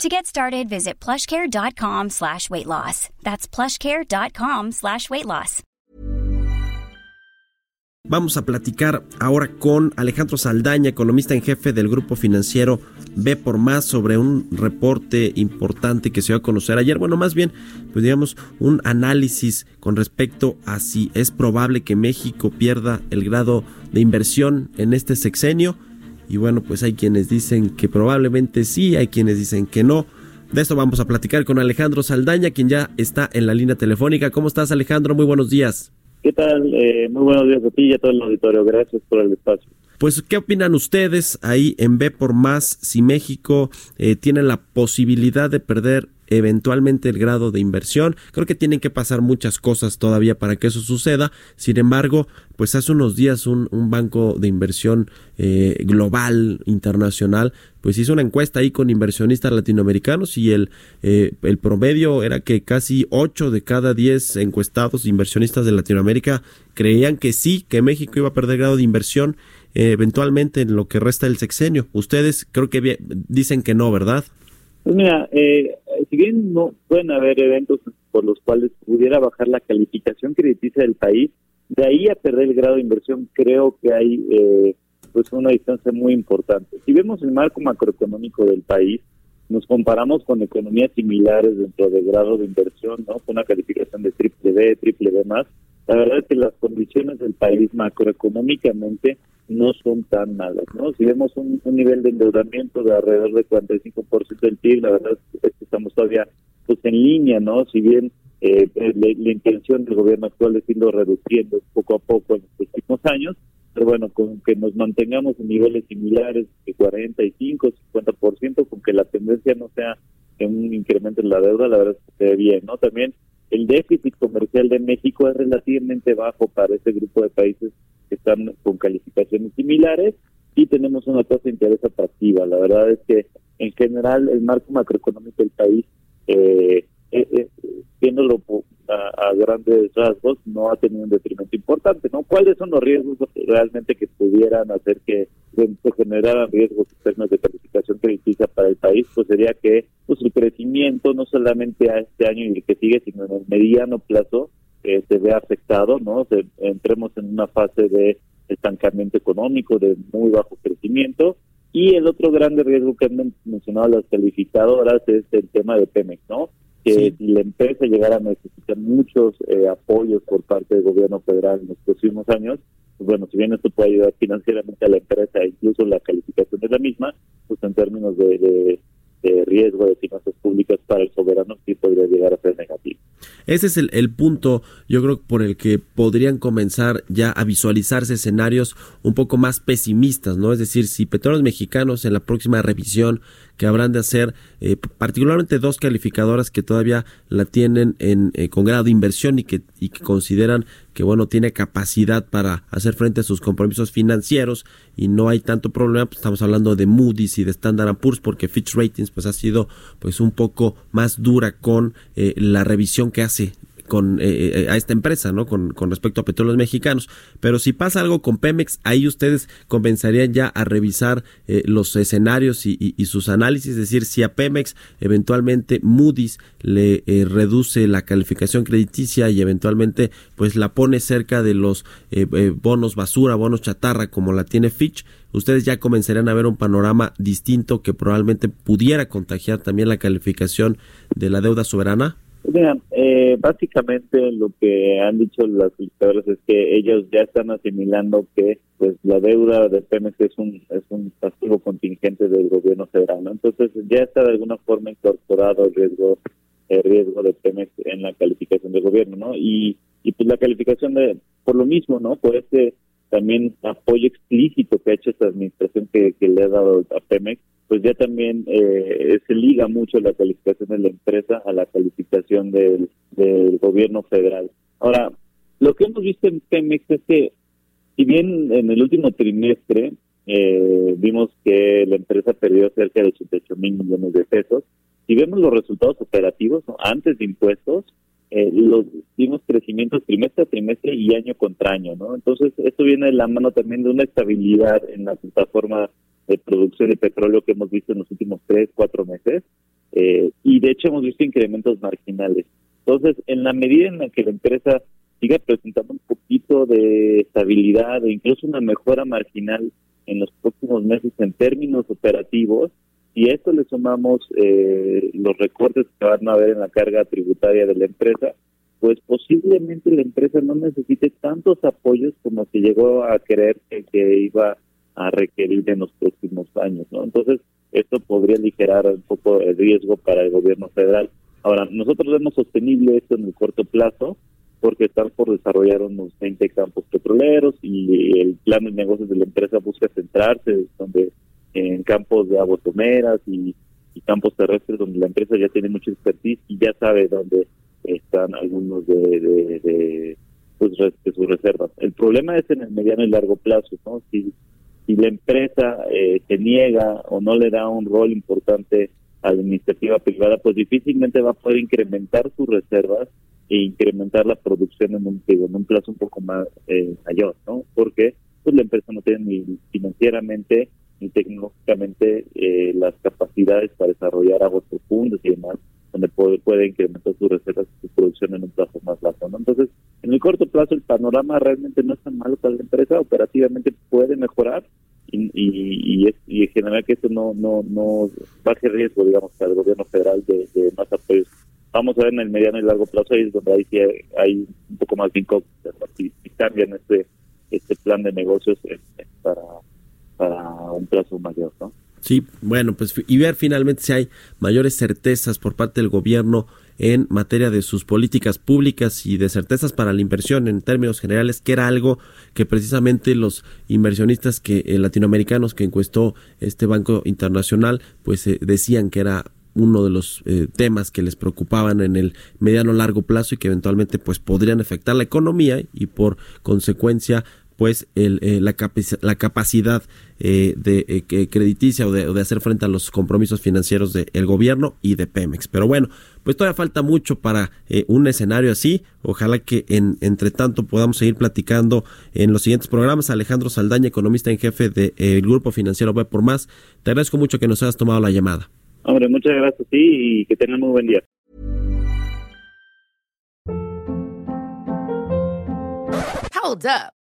To get started, visit plushcare.com slash weight loss. That's plushcare.com slash weight loss. Vamos a platicar ahora con Alejandro Saldaña, economista en jefe del grupo financiero B por Más, sobre un reporte importante que se dio a conocer ayer. Bueno, más bien, pues digamos, un análisis con respecto a si es probable que México pierda el grado de inversión en este sexenio y bueno, pues hay quienes dicen que probablemente sí, hay quienes dicen que no. De esto vamos a platicar con Alejandro Saldaña, quien ya está en la línea telefónica. ¿Cómo estás, Alejandro? Muy buenos días. ¿Qué tal? Eh, muy buenos días a ti y a todo el auditorio. Gracias por el espacio. Pues, ¿qué opinan ustedes ahí en B por más si México eh, tiene la posibilidad de perder eventualmente el grado de inversión. Creo que tienen que pasar muchas cosas todavía para que eso suceda. Sin embargo, pues hace unos días un, banco de inversión eh, global, internacional, pues hizo una encuesta ahí con inversionistas latinoamericanos y el, eh, el promedio era que casi 8 de cada 10 encuestados inversionistas de Latinoamérica creían que sí, que México iba a perder grado de inversión eh, eventualmente en lo que resta del sexenio. Ustedes creo que dicen que no, ¿verdad? Pues mira, eh, si bien no pueden haber eventos por los cuales pudiera bajar la calificación crediticia del país, de ahí a perder el grado de inversión creo que hay eh, pues una distancia muy importante. Si vemos el marco macroeconómico del país, nos comparamos con economías similares dentro del grado de inversión, ¿no? Con una calificación de triple B, triple B más, la verdad es que las condiciones del país macroeconómicamente no son tan malas, ¿no? Si vemos un, nivel de endeudamiento de alrededor de 45% del PIB, la verdad es que estamos todavía pues en línea, ¿no? Si bien eh, la, intención del gobierno actual es irlo reduciendo poco a poco en los últimos años, pero bueno, con que nos mantengamos en niveles similares de 45, 50%, con que la tendencia no sea en un incremento en la deuda, la verdad es que se ve bien, ¿no? También el déficit comercial de México es relativamente bajo para este grupo de países que están con calificaciones similares y tenemos una tasa de interés atractiva. La verdad es que en general el marco macroeconómico del país, eh, eh, eh viéndolo a, grandes rasgos, no ha tenido un detrimento importante. ¿no? ¿Cuáles son los riesgos realmente que pudieran hacer que se generaran riesgos externos de calificación crediticia para el país? Pues sería que pues el crecimiento no solamente a este año y el que sigue, sino en el mediano plazo eh, se vea afectado, ¿no? entremos en una fase de estancamiento económico, de muy bajo crecimiento. Y el otro grande riesgo que han mencionado las calificadoras es el tema de Pemex, ¿no? que si la empresa llegara a necesitar muchos eh, apoyos por parte del gobierno federal en los próximos años, pues bueno, si bien esto puede ayudar financieramente a la empresa, incluso la calificación de la misma, pues en términos de, de riesgo de finanzas públicas para el soberano sí podría llegar a ser negativo. Ese es el, el, punto, yo creo, por el que podrían comenzar ya a visualizarse escenarios un poco más pesimistas, ¿no? Es decir, si Petróleos Mexicanos en la próxima revisión que habrán de hacer, eh, particularmente dos calificadoras que todavía la tienen en, eh, con grado de inversión y que, y que consideran que bueno tiene capacidad para hacer frente a sus compromisos financieros y no hay tanto problema pues estamos hablando de Moody's y de Standard Poor's porque Fitch Ratings pues ha sido pues un poco más dura con eh, la revisión que hace con eh, eh, a esta empresa, ¿no? Con, con, respecto a petróleos mexicanos. Pero si pasa algo con Pemex, ahí ustedes comenzarían ya a revisar eh, los escenarios y, sus análisis, es decir, si a Pemex eventualmente Moody's le reduce la calificación crediticia y eventualmente pues la pone cerca de los bonos basura, bonos chatarra como la tiene Fitch, ustedes ya comenzarían a ver un panorama distinto que probablemente pudiera contagiar también la calificación de la deuda soberana. Mira, eh, básicamente lo que han dicho las solicitadoras es que ellos ya están asimilando que pues la deuda de Pemex es un es un castigo contingente del gobierno federal, ¿no? Entonces ya está de alguna forma incorporado el riesgo el riesgo de Pemex en la calificación del gobierno, ¿no? Y y pues la calificación de por lo mismo, ¿no? Por este también apoyo explícito que ha hecho esta administración que, que le ha dado a Pemex pues ya también eh, se liga mucho la calificación de la empresa a la calificación del, gobierno federal. Ahora, Lo que hemos visto en Pemex es que, si bien en el último trimestre eh, vimos que la empresa perdió cerca de 88 mil millones de pesos, si vemos los resultados operativos antes de impuestos, eh, los vimos crecimientos trimestre a trimestre y año contra año, ¿no? Entonces, esto viene de la mano también de una estabilidad en la plataforma de producción de petróleo que hemos visto en los últimos tres, cuatro meses, eh, y de hecho hemos visto incrementos marginales. Entonces, en la medida en la que la empresa siga presentando un poquito de estabilidad e incluso una mejora marginal en los próximos meses en términos operativos, y a esto le sumamos eh, los recortes que van a haber en la carga tributaria de la empresa, pues posiblemente la empresa no necesite tantos apoyos como se llegó a creer que, iba a requerir en los próximos años, ¿no? Entonces, esto podría aligerar un poco el riesgo para el gobierno federal. Ahora, nosotros vemos sostenible esto en el corto plazo, porque están por desarrollar unos 20 campos petroleros y el plan de negocios de la empresa busca centrarse donde en campos de aguas y, y, campos terrestres donde la empresa ya tiene mucha expertise y ya sabe dónde están algunos de, de, pues, de sus reservas. El problema es en el mediano y largo plazo, ¿no? Si, si la empresa eh, se niega o no le da un rol importante a la iniciativa privada, pues difícilmente va a poder incrementar sus reservas e incrementar la producción en un, en un plazo un poco más eh, mayor, ¿no? Porque pues la empresa no tiene ni financieramente ni tecnológicamente eh, las capacidades para desarrollar aguas profundas y demás, donde puede, puede incrementar sus reservas y su producción en un plazo más largo. ¿no? Entonces, en el corto plazo el panorama realmente no es tan malo para la empresa, operativamente puede mejorar y, y, y, y generar que eso no, no, no baje riesgo, digamos, para el gobierno federal de, más apoyos vamos a ver en el mediano y largo plazo ahí es donde hay, hay un poco más de incógnitas si, cambian este este plan de negocios para, para un plazo mayor ¿no? Sí, bueno, pues y ver finalmente si hay mayores certezas por parte del gobierno en materia de sus políticas públicas y de certezas para la inversión en términos generales, que era algo que precisamente los inversionistas que eh, latinoamericanos que encuestó este Banco Internacional, pues eh, decían que era uno de los eh, temas que les preocupaban en el mediano largo plazo y que eventualmente pues podrían afectar la economía y por consecuencia pues el, eh, la, la, capacidad eh, de crediticia o de, hacer frente a los compromisos financieros del gobierno y de Pemex. Pero bueno, pues todavía falta mucho para un escenario así. Ojalá que en, entre tanto podamos seguir platicando en los siguientes programas. Alejandro Saldaña, economista en jefe del Grupo Financiero B por Más. Te agradezco mucho que nos hayas tomado la llamada. Hombre, muchas gracias a ti y que tengan muy buen día. Hold up.